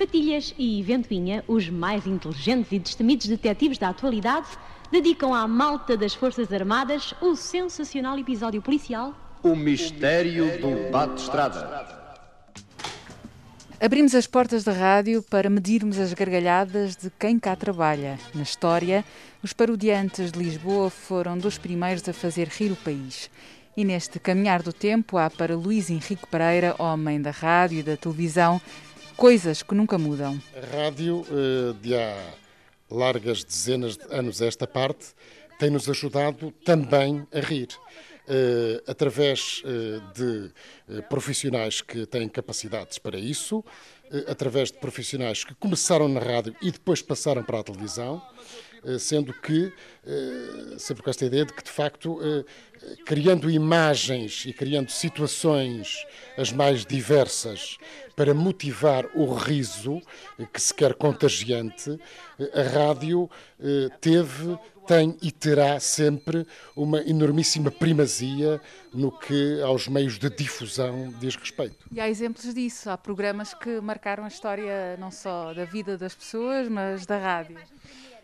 Patilhas e Ventoinha, os mais inteligentes e destemidos detetives da atualidade, dedicam à malta das Forças Armadas o sensacional episódio policial O mistério do bate-estrada. Abrimos as portas da rádio para medirmos as gargalhadas de quem cá trabalha. Na história, os parodiantes de Lisboa foram dos primeiros a fazer rir o país. E neste caminhar do tempo há para Luís Henrique Pereira, homem da rádio e da televisão, coisas que nunca mudam. A rádio, eh, de há largas dezenas de anos esta parte, tem-nos ajudado também a rir. Eh, através eh, de eh, profissionais que têm capacidades para isso, através de profissionais que começaram na rádio e depois passaram para a televisão, sendo que, eh, sempre com esta ideia de que, de facto, eh, eh, criando imagens e criando situações as mais diversas para motivar o riso, eh, que se quer contagiante, eh, a rádio eh, teve, tem e terá sempre uma enormíssima primazia no que aos meios de difusão diz respeito. E há exemplos disso. Há programas que marcaram a história não só da vida das pessoas, mas da rádio.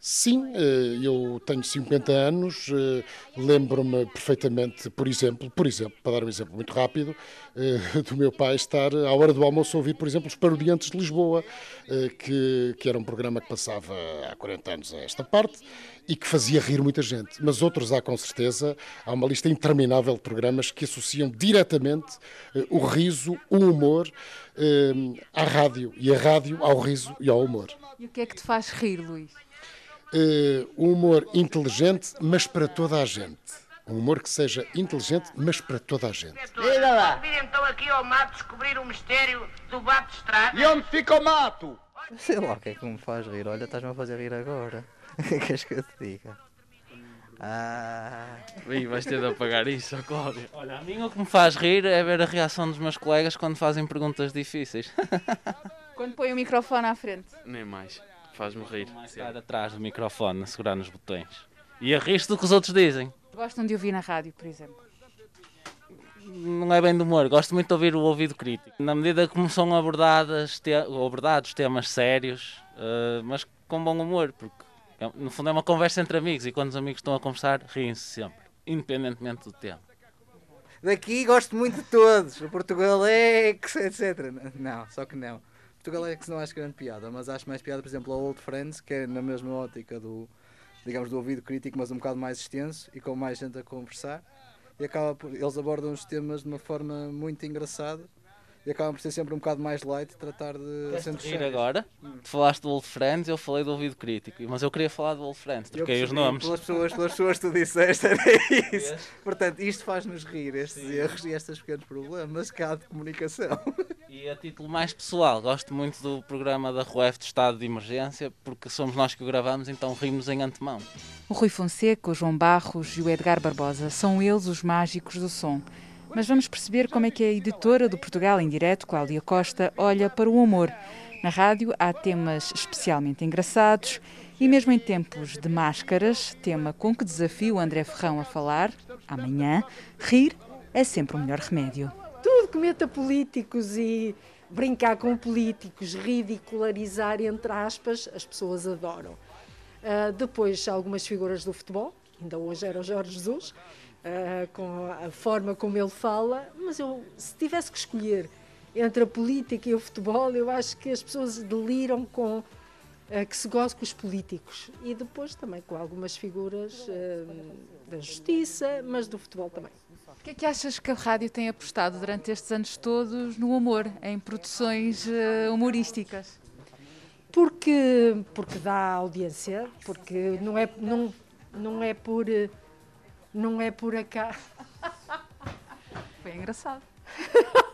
Sim, eh, eu tenho 50 anos, eh, lembro-me perfeitamente, por exemplo, por exemplo, para dar um exemplo muito rápido, eh, do meu pai estar à hora do almoço a ouvir, por exemplo, os Parodiantes de Lisboa, que, que era um programa que passava há 40 anos a esta parte e que fazia rir muita gente. Mas outros há com certeza, há uma lista interminável de programas que associam diretamente o riso, o humor à rádio e a rádio ao riso e ao humor. E o que é que te faz rir, Luís? Um humor inteligente, mas para toda a gente. Um humor que seja inteligente, mas para toda a gente. Diga lá. vir então aqui ao mato descobrir o mistério do bate-estrada. E onde fica o mato? Sei lá o que é que me faz rir. Olha, estás-me a fazer rir agora. Queres que eu te diga? Ah, Ih, vais ter de apagar isso, ó, Cláudio. Olha, a mim o que me faz rir é ver a reação dos meus colegas quando fazem perguntas difíceis. Quando põe o microfone à frente. Nem mais. Faz-me rir. Estar atrás do microfone, a segurar nos botões. E a rir-se do que os outros dizem. Gostam de ouvir na rádio, por exemplo. Não é bem do humor, gosto muito de ouvir o ouvido crítico. Na medida como são abordadas, te, abordados temas sérios, eh, mas com bom humor, porque é- no fundo é uma conversa entre amigos e quando os amigos estão a conversar, riem-se sempre, independentemente do tema. daqui gosto muito de todos. O Portugal é que, etc. Não, só que não. Portugal é que não acho grande piada, mas acho mais piada, por exemplo, a Old Friends, que é na mesma ótica do, digamos, do ouvido crítico, mas um bocado mais extenso e com mais gente a conversar. E acaba por, eles abordam os temas de uma forma muito engraçada e acabam por ser sempre um bocado mais light, tratar de rir sérios. agora, tu falaste do Old Friends, eu falei do ouvido crítico, mas eu queria falar do Old Friends, troquei os nomes. Pelas pessoas, pelas pessoas que tu disseste, era isso. Portanto, isto faz-nos rir, estes erros e estes pequenos problemas que há de comunicação. E a título mais pessoal, gosto muito do programa da RUEF de Estado de Emergência, porque somos nós que o gravamos, então rimos em antemão. O Rui Fonseca, o João Barros e o Edgar Barbosa são eles os mágicos do som. Mas vamos perceber como é que a editora do Portugal em Direto, Cláudia Costa, olha para o humor. Na rádio há temas especialmente engraçados e mesmo em tempos de máscaras, tema com que desafio André Ferrão a falar, amanhã, rir é sempre o melhor remédio. Que meta políticos e brincar com políticos, ridicularizar, entre aspas, as pessoas adoram. Ah, depois, algumas figuras do futebol, ainda hoje era o Jorge Jesus, ah, com a forma como ele fala, mas eu, se tivesse que escolher entre a política e o futebol, eu acho que as pessoas deliram com ah, que se goze com os políticos e depois também com algumas figuras da justiça, mas do futebol também. O que é que achas que a rádio tem apostado durante estes anos todos no humor, em produções eh, humorísticas? Porque, porque dá audiência, porque não é, não, não é por não é por acaso. Foi engraçado.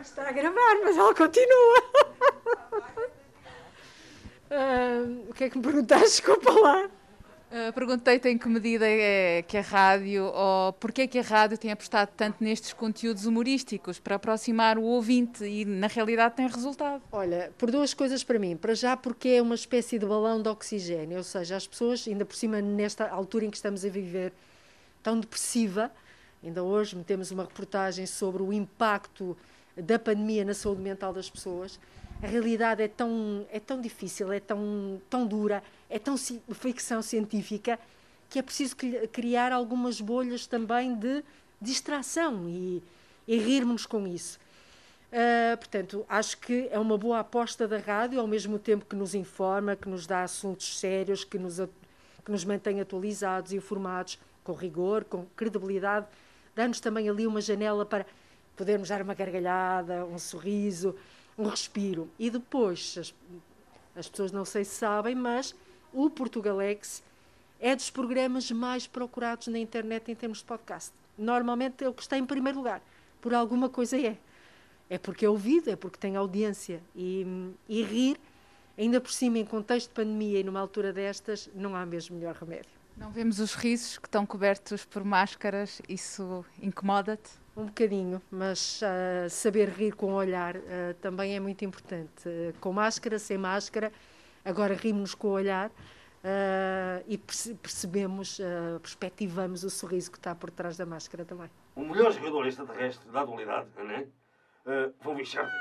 Está a gravar, mas ela continua. Ah, que é que me perguntaste? Desculpa lá. Uh, Perguntei-te em que medida é que a rádio, ou porquê é que a rádio tem apostado tanto nestes conteúdos humorísticos para aproximar o ouvinte e na realidade tem resultado. Olha, por duas coisas para mim. Para já porque é uma espécie de balão de oxigênio, ou seja, as pessoas, ainda por cima nesta altura em que estamos a viver, tão depressiva, ainda hoje metemos uma reportagem sobre o impacto da pandemia na saúde mental das pessoas. A realidade é tão, é tão difícil, é tão, tão dura, é tão ficção científica que é preciso criar algumas bolhas também de distração e, e rirmos com isso. Uh, portanto, acho que é uma boa aposta da rádio, ao mesmo tempo que nos informa, que nos dá assuntos sérios, que nos, que nos mantém atualizados, informados, com rigor, com credibilidade, dá-nos também ali uma janela para podermos dar uma gargalhada, um sorriso, um respiro. E depois, as, as pessoas não sei se sabem, mas o Portugalex é dos programas mais procurados na internet em termos de podcast. Normalmente é o que está em primeiro lugar. Por alguma coisa é. É porque é ouvido, é porque tem audiência. E, e rir, ainda por cima, em contexto de pandemia e numa altura destas, não há mesmo melhor remédio. Não vemos os risos que estão cobertos por máscaras, isso incomoda-te? Um bocadinho, mas uh, saber rir com o olhar uh, também é muito importante. Uh, com máscara, sem máscara, agora rimos com o olhar e perce percebemos, perspectivamos o sorriso que está por trás da máscara também. O melhor jogador extraterrestre da atualidade, não é? Uh, vão Vichardas.